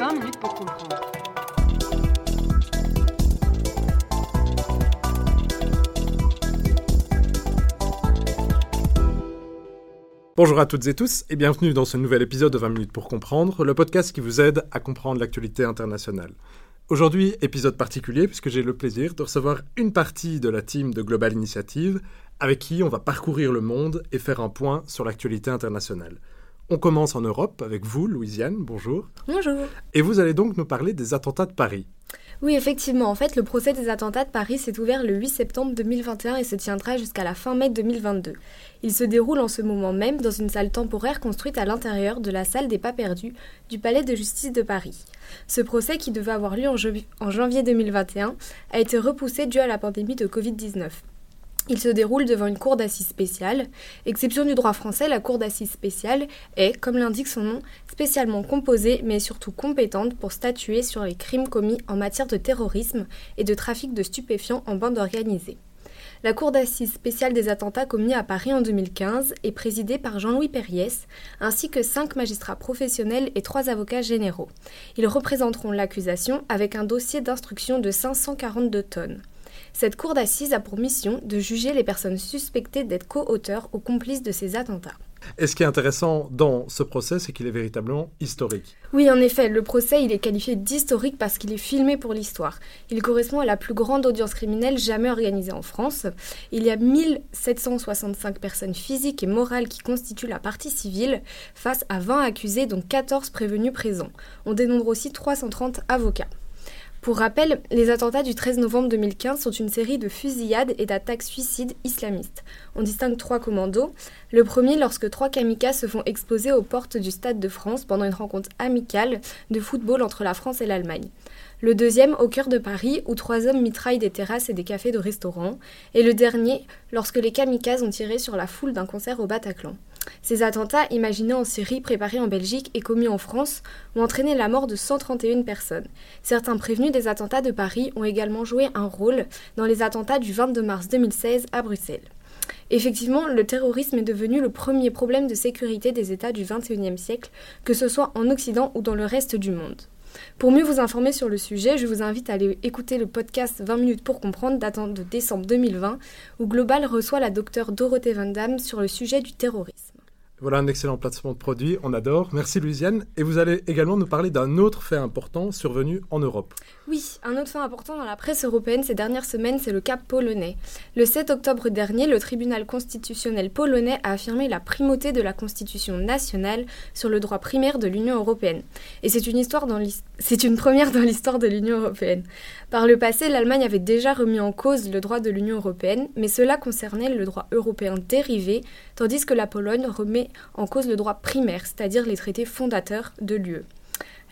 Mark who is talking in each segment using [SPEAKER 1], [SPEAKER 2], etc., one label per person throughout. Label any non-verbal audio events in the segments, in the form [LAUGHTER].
[SPEAKER 1] 20 minutes pour comprendre.
[SPEAKER 2] Bonjour à toutes et tous et bienvenue dans ce nouvel épisode de 20 minutes pour comprendre, le podcast qui vous aide à comprendre l'actualité internationale. Aujourd'hui, épisode particulier puisque j'ai le plaisir de recevoir une partie de la team de Global Initiative avec qui on va parcourir le monde et faire un point sur l'actualité internationale. On commence en Europe avec vous, Louisiane, bonjour.
[SPEAKER 3] Bonjour.
[SPEAKER 2] Et vous allez donc nous parler des attentats de Paris.
[SPEAKER 3] Oui, effectivement. En fait, le procès des attentats de Paris s'est ouvert le 8 septembre 2021 et se tiendra jusqu'à la fin mai 2022. Il se déroule en ce moment même dans une salle temporaire construite à l'intérieur de la salle des pas perdus du Palais de justice de Paris. Ce procès, qui devait avoir lieu en, en janvier 2021, a été repoussé dû à la pandémie de Covid-19. Il se déroule devant une cour d'assises spéciale. Exception du droit français, la cour d'assises spéciale est, comme l'indique son nom, spécialement composée mais surtout compétente pour statuer sur les crimes commis en matière de terrorisme et de trafic de stupéfiants en bande organisée. La Cour d'assises spéciale des attentats commis à Paris en 2015 est présidée par Jean-Louis Perriès, ainsi que cinq magistrats professionnels et trois avocats généraux. Ils représenteront l'accusation avec un dossier d'instruction de 542 tonnes. Cette cour d'assises a pour mission de juger les personnes suspectées d'être co-auteurs ou complices de ces attentats.
[SPEAKER 2] Et ce qui est intéressant dans ce procès, c'est qu'il est véritablement historique.
[SPEAKER 3] Oui, en effet, le procès, il est qualifié d'historique parce qu'il est filmé pour l'histoire. Il correspond à la plus grande audience criminelle jamais organisée en France. Il y a 1765 personnes physiques et morales qui constituent la partie civile, face à 20 accusés, dont 14 prévenus présents. On dénombre aussi 330 avocats. Pour rappel, les attentats du 13 novembre 2015 sont une série de fusillades et d'attaques suicides islamistes. On distingue trois commandos. Le premier lorsque trois kamikazes se font exploser aux portes du Stade de France pendant une rencontre amicale de football entre la France et l'Allemagne. Le deuxième au cœur de Paris où trois hommes mitraillent des terrasses et des cafés de restaurants. Et le dernier lorsque les kamikazes ont tiré sur la foule d'un concert au Bataclan. Ces attentats, imaginés en Syrie, préparés en Belgique et commis en France, ont entraîné la mort de 131 personnes. Certains prévenus des attentats de Paris ont également joué un rôle dans les attentats du 22 mars 2016 à Bruxelles. Effectivement, le terrorisme est devenu le premier problème de sécurité des États du XXIe siècle, que ce soit en Occident ou dans le reste du monde. Pour mieux vous informer sur le sujet, je vous invite à aller écouter le podcast 20 minutes pour comprendre datant de décembre 2020, où Global reçoit la docteure Dorothée Van Damme sur le sujet du terrorisme.
[SPEAKER 2] Voilà un excellent placement de produit, on adore. Merci Louisiane. Et vous allez également nous parler d'un autre fait important survenu en Europe.
[SPEAKER 3] Oui, un autre fait important dans la presse européenne ces dernières semaines, c'est le cas polonais. Le 7 octobre dernier, le tribunal constitutionnel polonais a affirmé la primauté de la constitution nationale sur le droit primaire de l'Union européenne. Et c'est une, histoire dans c'est une première dans l'histoire de l'Union européenne. Par le passé, l'Allemagne avait déjà remis en cause le droit de l'Union européenne, mais cela concernait le droit européen dérivé, tandis que la Pologne remet en cause le droit primaire, c'est-à-dire les traités fondateurs de l'UE.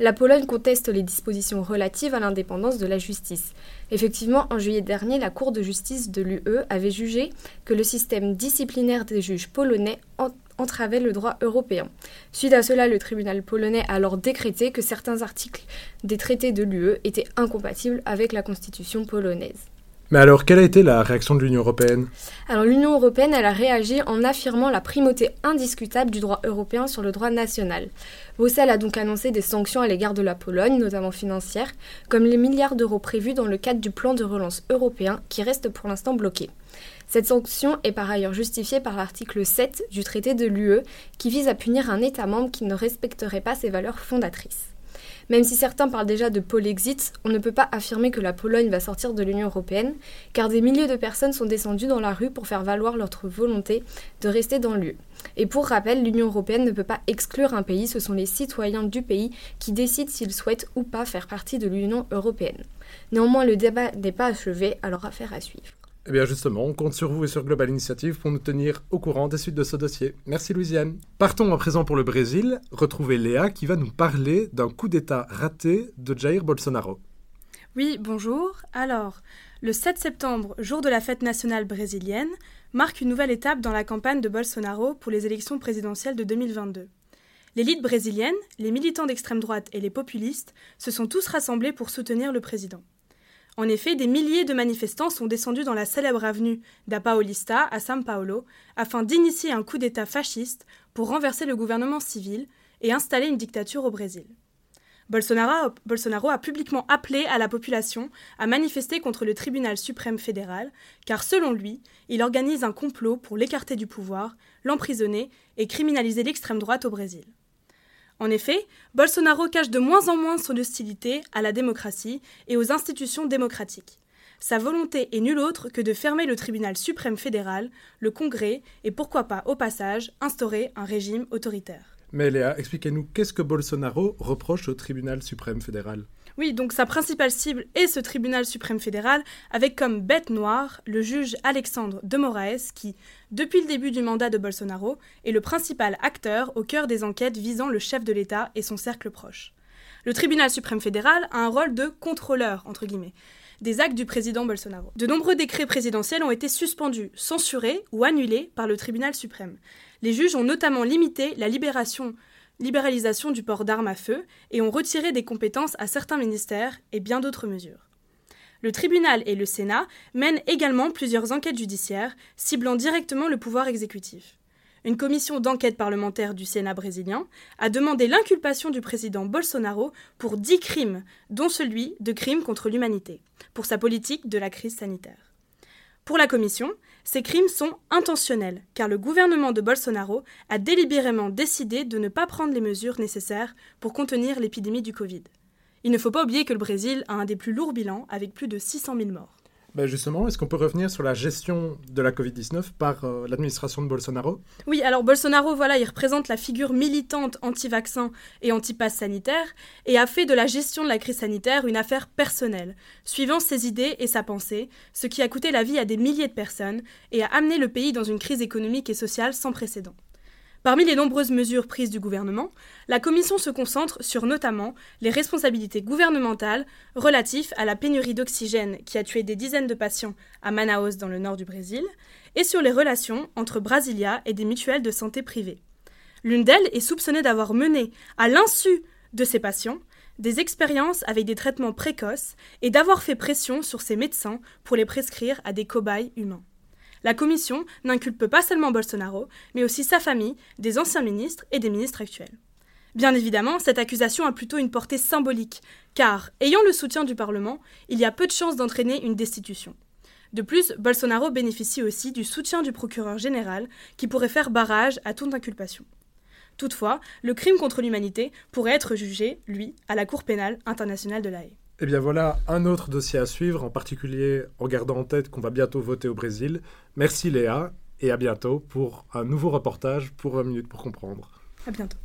[SPEAKER 3] La Pologne conteste les dispositions relatives à l'indépendance de la justice. Effectivement, en juillet dernier, la Cour de justice de l'UE avait jugé que le système disciplinaire des juges polonais entravait le droit européen. Suite à cela, le tribunal polonais a alors décrété que certains articles des traités de l'UE étaient incompatibles avec la constitution polonaise.
[SPEAKER 2] Mais alors, quelle a été la réaction de l'Union européenne?
[SPEAKER 3] Alors, l'Union européenne, elle a réagi en affirmant la primauté indiscutable du droit européen sur le droit national. Bruxelles a donc annoncé des sanctions à l'égard de la Pologne, notamment financières, comme les milliards d'euros prévus dans le cadre du plan de relance européen qui reste pour l'instant bloqué. Cette sanction est par ailleurs justifiée par l'article 7 du traité de l'UE qui vise à punir un État membre qui ne respecterait pas ses valeurs fondatrices. Même si certains parlent déjà de Polexit, on ne peut pas affirmer que la Pologne va sortir de l'Union européenne, car des milliers de personnes sont descendues dans la rue pour faire valoir leur volonté de rester dans l'UE. Et pour rappel, l'Union européenne ne peut pas exclure un pays, ce sont les citoyens du pays qui décident s'ils souhaitent ou pas faire partie de l'Union européenne. Néanmoins, le débat n'est pas achevé, alors affaire à suivre.
[SPEAKER 2] Eh bien justement, on compte sur vous et sur Global Initiative pour nous tenir au courant des suites de ce dossier. Merci Louisiane. Partons à présent pour le Brésil, retrouver Léa qui va nous parler d'un coup d'État raté de Jair Bolsonaro.
[SPEAKER 4] Oui, bonjour. Alors, le 7 septembre, jour de la fête nationale brésilienne, marque une nouvelle étape dans la campagne de Bolsonaro pour les élections présidentielles de 2022. L'élite brésilienne, les militants d'extrême droite et les populistes se sont tous rassemblés pour soutenir le président. En effet, des milliers de manifestants sont descendus dans la célèbre avenue da Paulista à São Paulo afin d'initier un coup d'État fasciste pour renverser le gouvernement civil et installer une dictature au Brésil.
[SPEAKER 5] Bolsonaro, Bolsonaro, a publiquement appelé à la population à manifester contre le tribunal suprême fédéral, car selon lui, il organise un complot pour l'écarter du pouvoir, l'emprisonner et criminaliser l'extrême droite au Brésil. En effet, Bolsonaro cache de moins en moins son hostilité à la démocratie et aux institutions démocratiques. Sa volonté est nulle autre que de fermer le tribunal suprême fédéral, le Congrès et pourquoi pas au passage instaurer un régime autoritaire.
[SPEAKER 2] Mais Léa, expliquez-nous qu'est-ce que Bolsonaro reproche au tribunal suprême fédéral?
[SPEAKER 5] Oui, donc sa principale cible est ce tribunal suprême fédéral, avec comme bête noire le juge Alexandre de Moraes, qui, depuis le début du mandat de Bolsonaro, est le principal acteur au cœur des enquêtes visant le chef de l'État et son cercle proche. Le tribunal suprême fédéral a un rôle de contrôleur, entre guillemets, des actes du président Bolsonaro. De nombreux décrets présidentiels ont été suspendus, censurés ou annulés par le tribunal suprême. Les juges ont notamment limité la libération libéralisation du port d'armes à feu et ont retiré des compétences à certains ministères et bien d'autres mesures. Le tribunal et le Sénat mènent également plusieurs enquêtes judiciaires ciblant directement le pouvoir exécutif. Une commission d'enquête parlementaire du Sénat brésilien a demandé l'inculpation du président Bolsonaro pour dix crimes, dont celui de crimes contre l'humanité, pour sa politique de la crise sanitaire. Pour la commission, ces crimes sont intentionnels, car le gouvernement de Bolsonaro a délibérément décidé de ne pas prendre les mesures nécessaires pour contenir l'épidémie du Covid. Il ne faut pas oublier que le Brésil a un des plus lourds bilans, avec plus de 600 000 morts.
[SPEAKER 2] Ben justement, est-ce qu'on peut revenir sur la gestion de la Covid-19 par euh, l'administration de Bolsonaro?
[SPEAKER 5] Oui, alors Bolsonaro, voilà, il représente la figure militante anti-vaccin et anti-pass sanitaire et a fait de la gestion de la crise sanitaire une affaire personnelle, suivant ses idées et sa pensée, ce qui a coûté la vie à des milliers de personnes et a amené le pays dans une crise économique et sociale sans précédent. Parmi les nombreuses mesures prises du gouvernement, la Commission se concentre sur notamment les responsabilités gouvernementales relatives à la pénurie d'oxygène qui a tué des dizaines de patients à Manaus dans le nord du Brésil, et sur les relations entre Brasilia et des mutuelles de santé privées. L'une d'elles est soupçonnée d'avoir mené, à l'insu de ses patients, des expériences avec des traitements précoces et d'avoir fait pression sur ses médecins pour les prescrire à des cobayes humains. La commission n'inculpe pas seulement Bolsonaro, mais aussi sa famille, des anciens ministres et des ministres actuels. Bien évidemment, cette accusation a plutôt une portée symbolique, car, ayant le soutien du Parlement, il y a peu de chances d'entraîner une destitution. De plus, Bolsonaro bénéficie aussi du soutien du procureur général, qui pourrait faire barrage à toute inculpation. Toutefois, le crime contre l'humanité pourrait être jugé, lui, à la Cour pénale internationale de La Haye.
[SPEAKER 2] Eh bien voilà un autre dossier à suivre, en particulier en gardant en tête qu'on va bientôt voter au Brésil. Merci Léa et à bientôt pour un nouveau reportage pour 20 minutes pour comprendre.
[SPEAKER 5] À bientôt.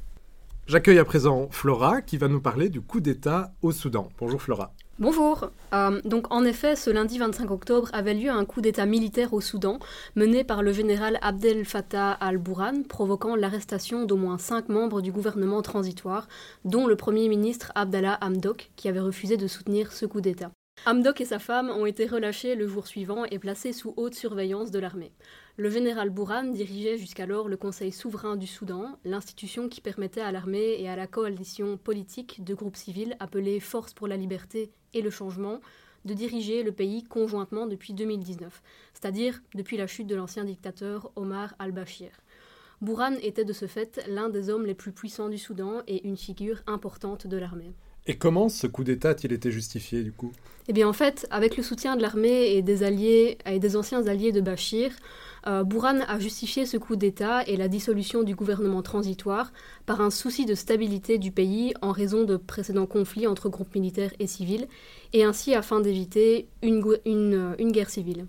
[SPEAKER 2] J'accueille à présent Flora qui va nous parler du coup d'État au Soudan. Bonjour Flora.
[SPEAKER 1] Bonjour. Euh, donc en effet, ce lundi 25 octobre avait lieu un coup d'État militaire au Soudan, mené par le général Abdel Fattah al-Bourhan, provoquant l'arrestation d'au moins cinq membres du gouvernement transitoire, dont le Premier ministre Abdallah Hamdok, qui avait refusé de soutenir ce coup d'État. Hamdok et sa femme ont été relâchés le jour suivant et placés sous haute surveillance de l'armée. Le général Bourhan dirigeait jusqu'alors le Conseil souverain du Soudan, l'institution qui permettait à l'armée et à la coalition politique de groupes civils appelés Force pour la liberté et le changement de diriger le pays conjointement depuis 2019, c'est-à-dire depuis la chute de l'ancien dictateur Omar al-Bashir. Bourhan était de ce fait l'un des hommes les plus puissants du Soudan et une figure importante de l'armée.
[SPEAKER 2] Et comment ce coup d'État a-t-il été justifié du coup?
[SPEAKER 1] Eh bien en fait, avec le soutien de l'armée et des alliés et des anciens alliés de Bachir, euh, Bourhan a justifié ce coup d'État et la dissolution du gouvernement transitoire par un souci de stabilité du pays en raison de précédents conflits entre groupes militaires et civils, et ainsi afin d'éviter une, une, une guerre civile.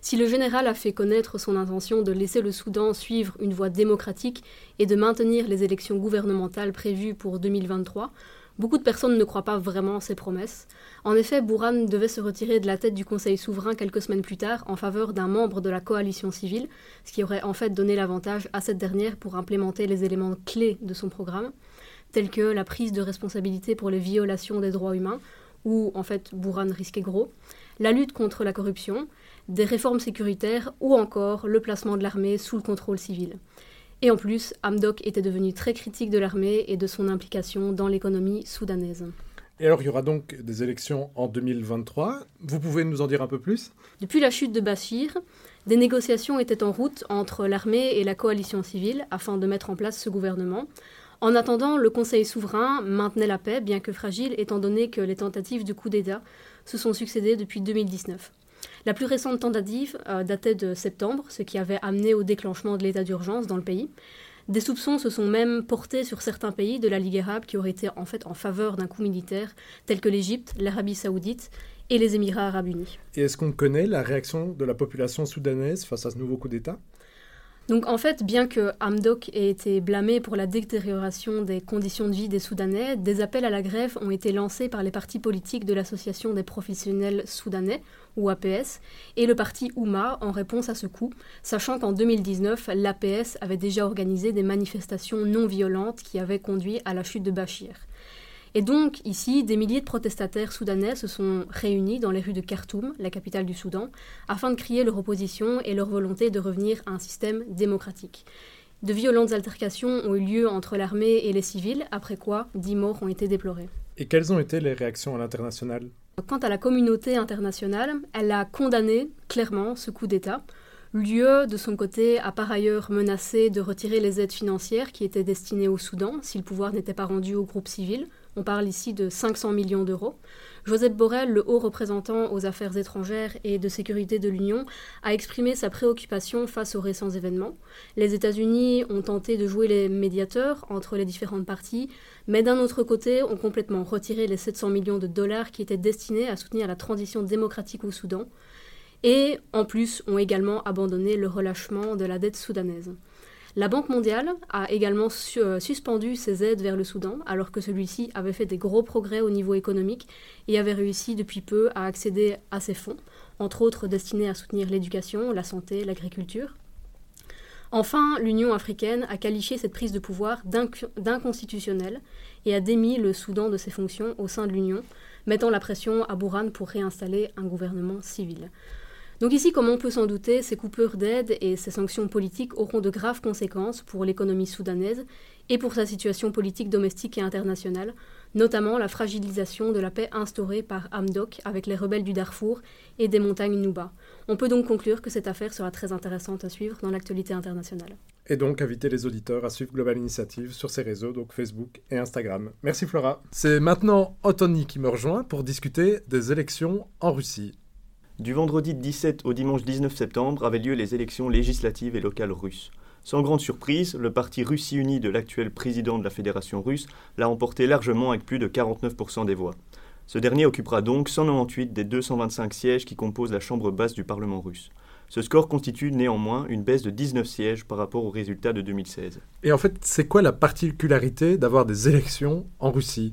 [SPEAKER 1] Si le général a fait connaître son intention de laisser le Soudan suivre une voie démocratique et de maintenir les élections gouvernementales prévues pour 2023, Beaucoup de personnes ne croient pas vraiment ces promesses. En effet, Bourhan devait se retirer de la tête du Conseil souverain quelques semaines plus tard en faveur d'un membre de la coalition civile, ce qui aurait en fait donné l'avantage à cette dernière pour implémenter les éléments clés de son programme, tels que la prise de responsabilité pour les violations des droits humains, où en fait Bourhan risquait gros, la lutte contre la corruption, des réformes sécuritaires ou encore le placement de l'armée sous le contrôle civil. Et en plus, Hamdok était devenu très critique de l'armée et de son implication dans l'économie soudanaise.
[SPEAKER 2] Et alors, il y aura donc des élections en 2023. Vous pouvez nous en dire un peu plus?
[SPEAKER 1] Depuis la chute de Bachir, des négociations étaient en route entre l'armée et la coalition civile afin de mettre en place ce gouvernement. En attendant, le Conseil souverain maintenait la paix, bien que fragile, étant donné que les tentatives de coup d'État se sont succédées depuis 2019. La plus récente tentative euh, datait de septembre, ce qui avait amené au déclenchement de l'état d'urgence dans le pays. Des soupçons se sont même portés sur certains pays de la Ligue arabe qui auraient été en fait en faveur d'un coup militaire, tels que l'Égypte, l'Arabie saoudite et les Émirats arabes unis.
[SPEAKER 2] Et est-ce qu'on connaît la réaction de la population soudanaise face à ce nouveau coup d'État?
[SPEAKER 1] Donc en fait, bien que Hamdok ait été blâmé pour la détérioration des conditions de vie des Soudanais, des appels à la grève ont été lancés par les partis politiques de l'Association des professionnels soudanais, ou APS, et le parti Ouma en réponse à ce coup, sachant qu'en 2019, l'APS avait déjà organisé des manifestations non violentes qui avaient conduit à la chute de Bachir. Et donc, ici, des milliers de protestataires soudanais se sont réunis dans les rues de Khartoum, la capitale du Soudan, afin de crier leur opposition et leur volonté de revenir à un système démocratique. De violentes altercations ont eu lieu entre l'armée et les civils, après quoi dix morts ont été déplorés.
[SPEAKER 2] Et quelles ont été les réactions à l'international?
[SPEAKER 1] Quant à la communauté internationale, elle a condamné clairement ce coup d'État. L'UE, de son côté, a par ailleurs menacé de retirer les aides financières qui étaient destinées au Soudan si le pouvoir n'était pas rendu au groupe civil, on parle ici de 500 millions d'euros. Joseph Borrell, le haut représentant aux affaires étrangères et de sécurité de l'Union, a exprimé sa préoccupation face aux récents événements. Les États-Unis ont tenté de jouer les médiateurs entre les différentes parties, mais d'un autre côté ont complètement retiré les 700 millions de dollars qui étaient destinés à soutenir la transition démocratique au Soudan, et en plus ont également abandonné le relâchement de la dette soudanaise. La Banque mondiale a également euh, suspendu ses aides vers le Soudan, alors que celui-ci avait fait des gros progrès au niveau économique et avait réussi depuis peu à accéder à ces fonds, entre autres destinés à soutenir l'éducation, la santé, l'agriculture. Enfin, l'Union africaine a qualifié cette prise de pouvoir d'inconstitutionnelle et a démis le Soudan de ses fonctions au sein de l'Union, mettant la pression à Bourhan pour réinstaller un gouvernement civil. Donc ici, comme on peut s'en douter, ces coupures d'aide et ces sanctions politiques auront de graves conséquences pour l'économie soudanaise et pour sa situation politique domestique et internationale, notamment la fragilisation de la paix instaurée par Hamdok avec les rebelles du Darfour et des montagnes Nouba. On peut donc conclure que cette affaire sera très intéressante à suivre dans l'actualité internationale.
[SPEAKER 2] Et donc inviter les auditeurs à suivre Global Initiative sur ses réseaux, donc Facebook et Instagram. Merci Flora. C'est maintenant Anthony qui me rejoint pour discuter des élections en Russie.
[SPEAKER 6] Du vendredi 17 au dimanche 19 septembre avaient lieu les élections législatives et locales russes. Sans grande surprise, le parti Russie Unie de l'actuel président de la Fédération russe l'a emporté largement avec plus de 49% des voix. Ce dernier occupera donc 198 des 225 sièges qui composent la chambre basse du Parlement russe. Ce score constitue néanmoins une baisse de 19 sièges par rapport aux résultats de 2016.
[SPEAKER 2] Et en fait, c'est quoi la particularité d'avoir des élections en Russie?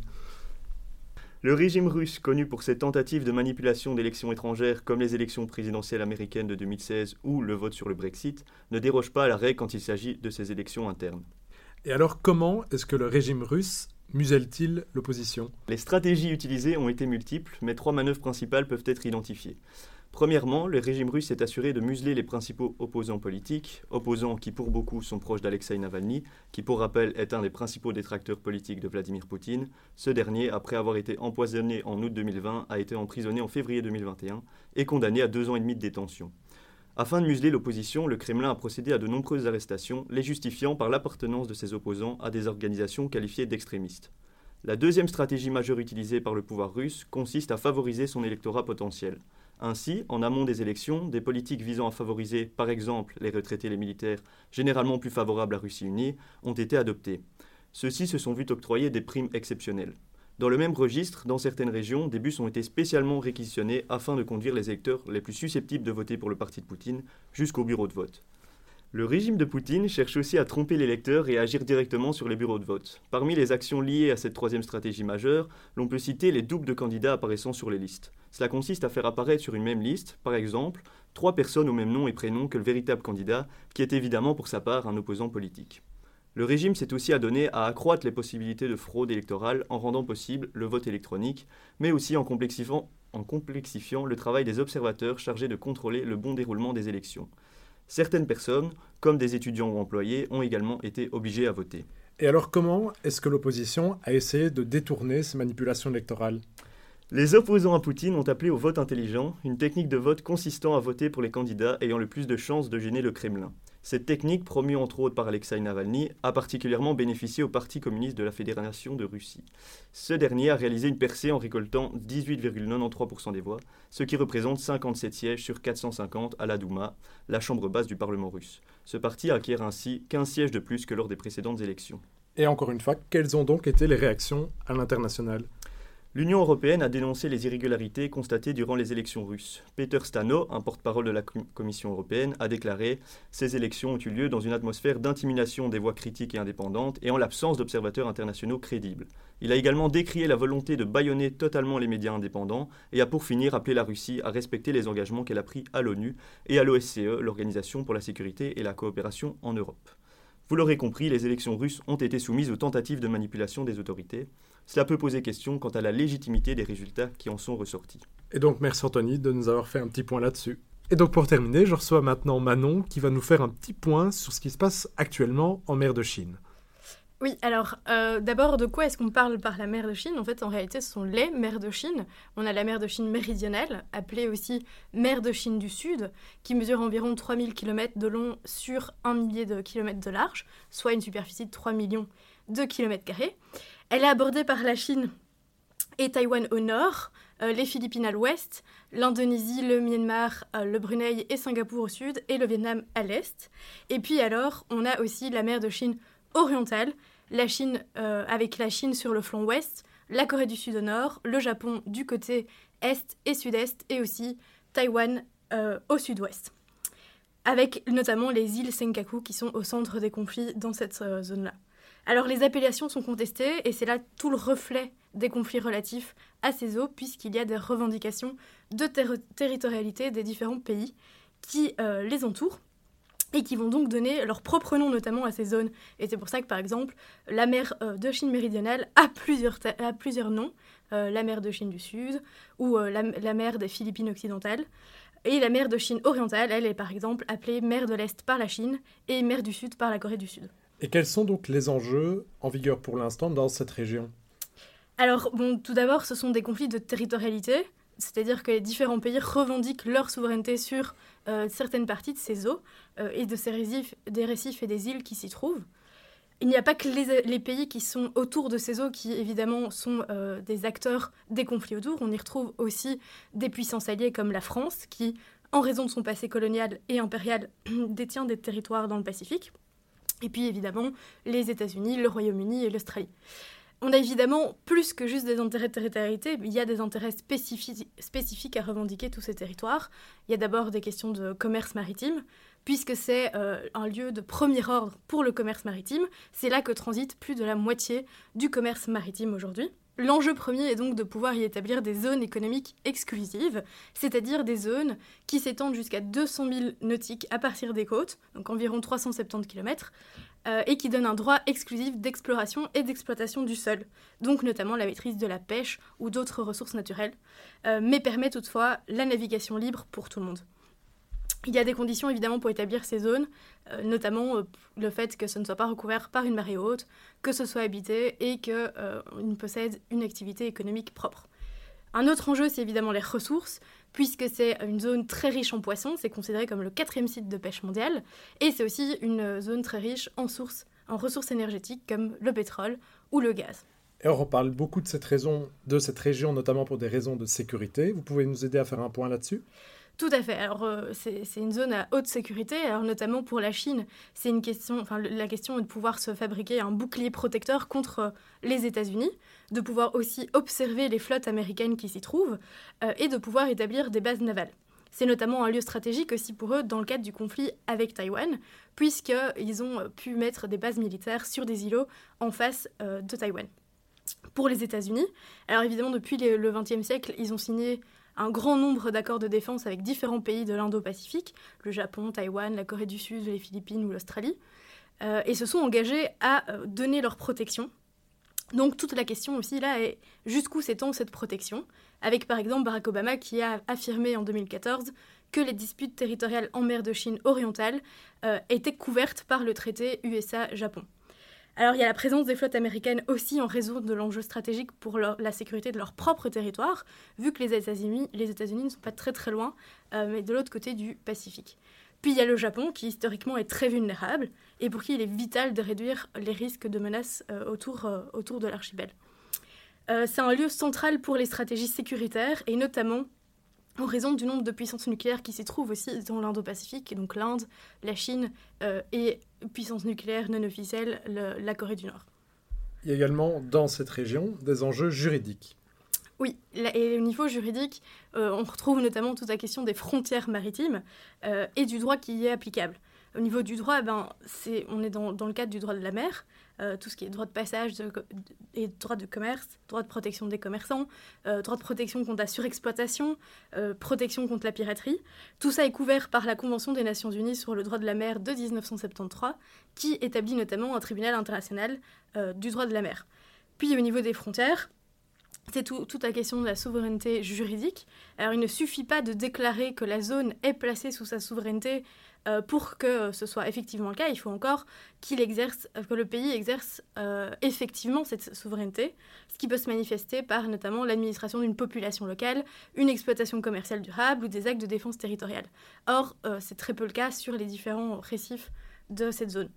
[SPEAKER 6] Le régime russe, connu pour ses tentatives de manipulation d'élections étrangères comme les élections présidentielles américaines de 2016 ou le vote sur le Brexit, ne déroge pas à la règle quand il s'agit de ces élections internes.
[SPEAKER 2] Et alors comment est-ce que le régime russe muselle-t-il l'opposition?
[SPEAKER 6] Les stratégies utilisées ont été multiples, mais trois manœuvres principales peuvent être identifiées. Premièrement, le régime russe s'est assuré de museler les principaux opposants politiques, opposants qui pour beaucoup sont proches d'Alexei Navalny, qui pour rappel est un des principaux détracteurs politiques de Vladimir Poutine. Ce dernier, après avoir été empoisonné en août 2020, a été emprisonné en février 2021 et condamné à deux ans et demi de détention. Afin de museler l'opposition, le Kremlin a procédé à de nombreuses arrestations, les justifiant par l'appartenance de ses opposants à des organisations qualifiées d'extrémistes. La deuxième stratégie majeure utilisée par le pouvoir russe consiste à favoriser son électorat potentiel. Ainsi, en amont des élections, des politiques visant à favoriser, par exemple, les retraités et les militaires, généralement plus favorables à Russie unie, ont été adoptées. Ceux-ci se sont vus octroyer des primes exceptionnelles. Dans le même registre, dans certaines régions, des bus ont été spécialement réquisitionnés afin de conduire les électeurs les plus susceptibles de voter pour le parti de Poutine jusqu'au bureau de vote. Le régime de Poutine cherche aussi à tromper les électeurs et à agir directement sur les bureaux de vote. Parmi les actions liées à cette troisième stratégie majeure, l'on peut citer les doubles de candidats apparaissant sur les listes. Cela consiste à faire apparaître sur une même liste, par exemple, trois personnes au même nom et prénom que le véritable candidat, qui est évidemment pour sa part un opposant politique. Le régime s'est aussi adonné à accroître les possibilités de fraude électorale en rendant possible le vote électronique, mais aussi en complexifiant, en complexifiant le travail des observateurs chargés de contrôler le bon déroulement des élections. Certaines personnes, comme des étudiants ou employés, ont également été obligées à voter.
[SPEAKER 2] Et alors comment est-ce que l'opposition a essayé de détourner ces manipulations électorales?
[SPEAKER 6] Les opposants à Poutine ont appelé au vote intelligent, une technique de vote consistant à voter pour les candidats ayant le plus de chances de gêner le Kremlin. Cette technique, promue entre autres par Alexei Navalny, a particulièrement bénéficié au Parti communiste de la Fédération de Russie. Ce dernier a réalisé une percée en récoltant 18,93% des voix, ce qui représente 57 sièges sur 450 à la Douma, la chambre basse du Parlement russe. Ce parti acquiert ainsi 15 sièges de plus que lors des précédentes élections.
[SPEAKER 2] Et encore une fois, quelles ont donc été les réactions à l'international?
[SPEAKER 6] L'Union européenne a dénoncé les irrégularités constatées durant les élections russes. Peter Stano, un porte-parole de la Commission européenne, a déclaré Ces élections ont eu lieu dans une atmosphère d'intimidation des voix critiques et indépendantes et en l'absence d'observateurs internationaux crédibles. Il a également décrié la volonté de bâillonner totalement les médias indépendants et a pour finir appelé la Russie à respecter les engagements qu'elle a pris à l'ONU et à l'OSCE, l'Organisation pour la sécurité et la coopération en Europe. Vous l'aurez compris, les élections russes ont été soumises aux tentatives de manipulation des autorités. Cela peut poser question quant à la légitimité des résultats qui en sont ressortis.
[SPEAKER 2] Et donc merci Anthony de nous avoir fait un petit point là-dessus. Et donc pour terminer, je reçois maintenant Manon qui va nous faire un petit point sur ce qui se passe actuellement en mer de Chine.
[SPEAKER 4] Oui, alors euh, d'abord, de quoi est-ce qu'on parle par la mer de Chine? En fait, en réalité, ce sont les mers de Chine. On a la mer de Chine méridionale, appelée aussi mer de Chine du Sud, qui mesure environ 3000 km de long sur un millier de kilomètres de large, soit une superficie de 3 millions de kilomètres carrés. Elle est abordée par la Chine et Taïwan au nord, euh, les Philippines à l'ouest, l'Indonésie, le Myanmar, euh, le Brunei et Singapour au sud, et le Vietnam à l'est. Et puis alors, on a aussi la mer de Chine orientale, la Chine euh, avec la Chine sur le flanc ouest, la Corée du Sud au nord, le Japon du côté est et sud-est, et aussi Taïwan au sud-ouest. Avec notamment les îles Senkaku qui sont au centre des conflits dans cette zone-là. Alors les appellations sont contestées et c'est là tout le reflet des conflits relatifs à ces eaux puisqu'il y a des revendications de territorialité des différents pays qui euh, les entourent et qui vont donc donner leur propre nom notamment à ces zones. Et c'est pour ça que par exemple la mer euh, de Chine méridionale a plusieurs, noms, euh, la mer de Chine du Sud ou la mer des Philippines occidentales. Et la mer de Chine orientale, elle est par exemple appelée mer de l'Est par la Chine et mer du Sud par la Corée du Sud.
[SPEAKER 2] Et quels sont donc les enjeux en vigueur pour l'instant dans cette région?
[SPEAKER 4] Alors, bon, tout d'abord, ce sont des conflits de territorialité, c'est-à-dire que les différents pays revendiquent leur souveraineté sur euh, certaines parties de ces eaux euh, et de ces récifs, des récifs et des îles qui s'y trouvent. Il n'y a pas que les, pays qui sont autour de ces eaux qui, évidemment, sont euh, des acteurs des conflits autour. On y retrouve aussi des puissances alliées comme la France, qui, en raison de son passé colonial et impérial, [CLEARS THROAT] détient des territoires dans le Pacifique. Et puis évidemment les États-Unis, le Royaume-Uni et l'Australie. On a évidemment plus que juste des intérêts de territorialité, il y a des intérêts spécifiques à revendiquer tous ces territoires. Il y a d'abord des questions de commerce maritime, puisque c'est euh, un lieu de premier ordre pour le commerce maritime. C'est là que transite plus de la moitié du commerce maritime aujourd'hui. L'enjeu premier est donc de pouvoir y établir des zones économiques exclusives, c'est-à-dire des zones qui s'étendent jusqu'à 200 000 nautiques à partir des côtes, donc environ 370 km, euh, et qui donnent un droit exclusif d'exploration et d'exploitation du sol, donc notamment la maîtrise de la pêche ou d'autres ressources naturelles, euh, mais permet toutefois la navigation libre pour tout le monde. Il y a des conditions évidemment pour établir ces zones, euh, notamment euh, le fait que ce ne soit pas recouvert par une marée haute, que ce soit habité et qu'on euh, possède une activité économique propre. Un autre enjeu, c'est évidemment les ressources, puisque c'est une zone très riche en poissons, c'est considéré comme le quatrième site de pêche mondial, et c'est aussi une zone très riche en ressources énergétiques comme le pétrole ou le gaz.
[SPEAKER 2] Et on reparle beaucoup de cette, raison, de cette région, notamment pour des raisons de sécurité. Vous pouvez nous aider à faire un point là-dessus?
[SPEAKER 4] Tout à fait. Alors, euh, c'est une zone à haute sécurité. Alors, notamment pour la Chine, c'est une question. Enfin, la question est de pouvoir se fabriquer un bouclier protecteur contre euh, les États-Unis, de pouvoir aussi observer les flottes américaines qui s'y trouvent euh, et de pouvoir établir des bases navales. C'est notamment un lieu stratégique aussi pour eux dans le cadre du conflit avec Taïwan, puisqu'ils ont pu mettre des bases militaires sur des îlots en face de Taïwan. Pour les États-Unis, alors évidemment, depuis le XXe siècle, ils ont signé un grand nombre d'accords de défense avec différents pays de l'Indo-Pacifique, le Japon, Taïwan, la Corée du Sud, les Philippines ou l'Australie, euh, et se sont engagés à euh, donner leur protection. Donc toute la question aussi là est jusqu'où s'étend cette protection, avec par exemple Barack Obama qui a affirmé en 2014 que les disputes territoriales en mer de Chine orientale euh, étaient couvertes par le traité USA-Japon. Alors il y a la présence des flottes américaines aussi en raison de l'enjeu stratégique pour la sécurité de leur propre territoire, vu que les États-Unis ne sont pas très très loin, euh, mais de l'autre côté du Pacifique. Puis il y a le Japon, qui historiquement est très vulnérable, et pour qui il est vital de réduire les risques de menaces autour, autour de l'archipel. c'est un lieu central pour les stratégies sécuritaires, et notamment en raison du nombre de puissances nucléaires qui s'y trouvent aussi dans l'Indo-Pacifique, donc l'Inde, la Chine euh, et puissance nucléaire non officielle, la Corée du Nord.
[SPEAKER 2] Il y a également dans cette région des enjeux juridiques.
[SPEAKER 4] Oui, et au niveau juridique, euh, on retrouve notamment toute la question des frontières maritimes euh, et du droit qui y est applicable. Au niveau du droit, ben, c'est, on est dans, dans, le cadre du droit de la mer, euh, tout ce qui est droit de passage et droit de commerce, droit de protection des commerçants, euh, droit de protection contre la surexploitation, euh, protection contre la piraterie. Tout ça est couvert par la Convention des Nations Unies sur le droit de la mer de 1973, qui établit notamment un tribunal international du droit de la mer. Puis au niveau des frontières, c'est toute la question de la souveraineté juridique. Alors il ne suffit pas de déclarer que la zone est placée sous sa souveraineté euh, pour que ce soit effectivement le cas, il faut encore qu'il exerce, que le pays exerce euh, effectivement cette souveraineté, ce qui peut se manifester par notamment l'administration d'une population locale, une exploitation commerciale durable ou des actes de défense territoriale. Or, euh, c'est très peu le cas sur les différents récifs de cette zone.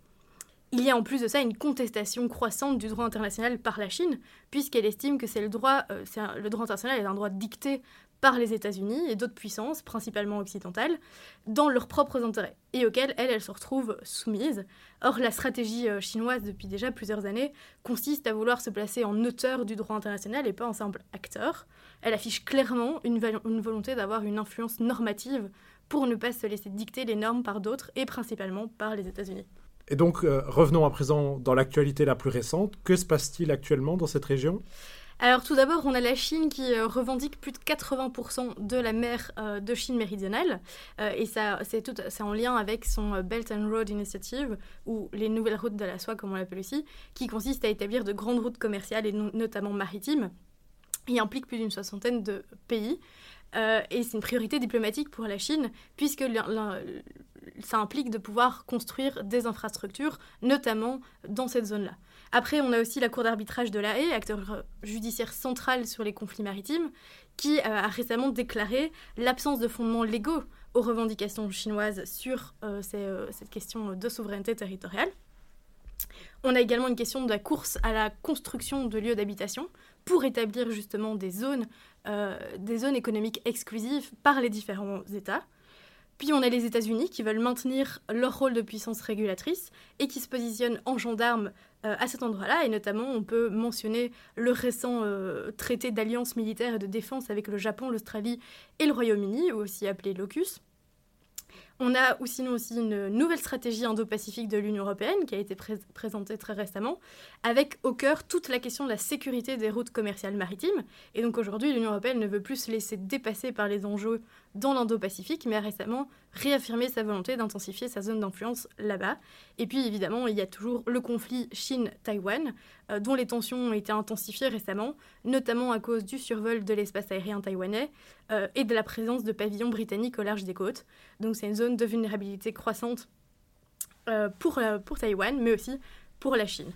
[SPEAKER 4] Il y a en plus de ça une contestation croissante du droit international par la Chine, puisqu'elle estime que c'est le droit, le droit international est un droit dicté par les États-Unis et d'autres puissances, principalement occidentales, dans leurs propres intérêts, et auxquels elles se retrouvent soumises. Or, la stratégie euh, chinoise depuis déjà plusieurs années consiste à vouloir se placer en auteur du droit international et pas en simple acteur. Elle affiche clairement une volonté d'avoir une influence normative pour ne pas se laisser dicter les normes par d'autres, et principalement par les États-Unis.
[SPEAKER 2] Et donc, euh, revenons à présent dans l'actualité la plus récente. Que se passe-t-il actuellement dans cette région?
[SPEAKER 4] Alors tout d'abord, on a la Chine qui euh, revendique plus de 80% de la mer euh, de Chine méridionale, et ça, c'est en lien avec son Belt and Road Initiative, ou les nouvelles routes de la soie, comme on l'appelle ici, qui consiste à établir de grandes routes commerciales et notamment maritimes, et implique plus d'une soixantaine de pays. Et c'est une priorité diplomatique pour la Chine, puisque ça implique de pouvoir construire des infrastructures, notamment dans cette zone-là. Après, on a aussi la Cour d'arbitrage de la Haye, acteur judiciaire central sur les conflits maritimes, qui euh, a récemment déclaré l'absence de fondements légaux aux revendications chinoises sur euh, euh, cette question de souveraineté territoriale. On a également une question de la course à la construction de lieux d'habitation pour établir justement des zones, des zones économiques exclusives par les différents États. Puis on a les États-Unis qui veulent maintenir leur rôle de puissance régulatrice et qui se positionnent en gendarme euh, à cet endroit-là. Et notamment, on peut mentionner le récent euh, traité d'alliance militaire et de défense avec le Japon, l'Australie et le Royaume-Uni, aussi appelé LOCUS. On a aussi une nouvelle stratégie indo-pacifique de l'Union européenne qui a été présentée très récemment, avec au cœur toute la question de la sécurité des routes commerciales maritimes. Et donc aujourd'hui, l'Union européenne ne veut plus se laisser dépasser par les enjeux dans l'Indo-Pacifique, mais a récemment réaffirmé sa volonté d'intensifier sa zone d'influence là-bas. Et puis évidemment, il y a toujours le conflit Chine-Taïwan, euh, dont les tensions ont été intensifiées récemment, notamment à cause du survol de l'espace aérien taïwanais euh, et de la présence de pavillons britanniques au large des côtes. Donc c'est une zone de vulnérabilité croissante euh, pour, pour Taïwan, mais aussi pour la Chine.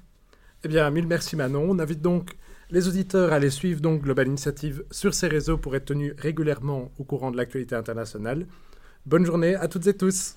[SPEAKER 2] Eh bien, mille merci Manon. On invite donc les auditeurs allaient suivre donc Global Initiative sur ces réseaux pour être tenus régulièrement au courant de l'actualité internationale. Bonne journée à toutes et tous.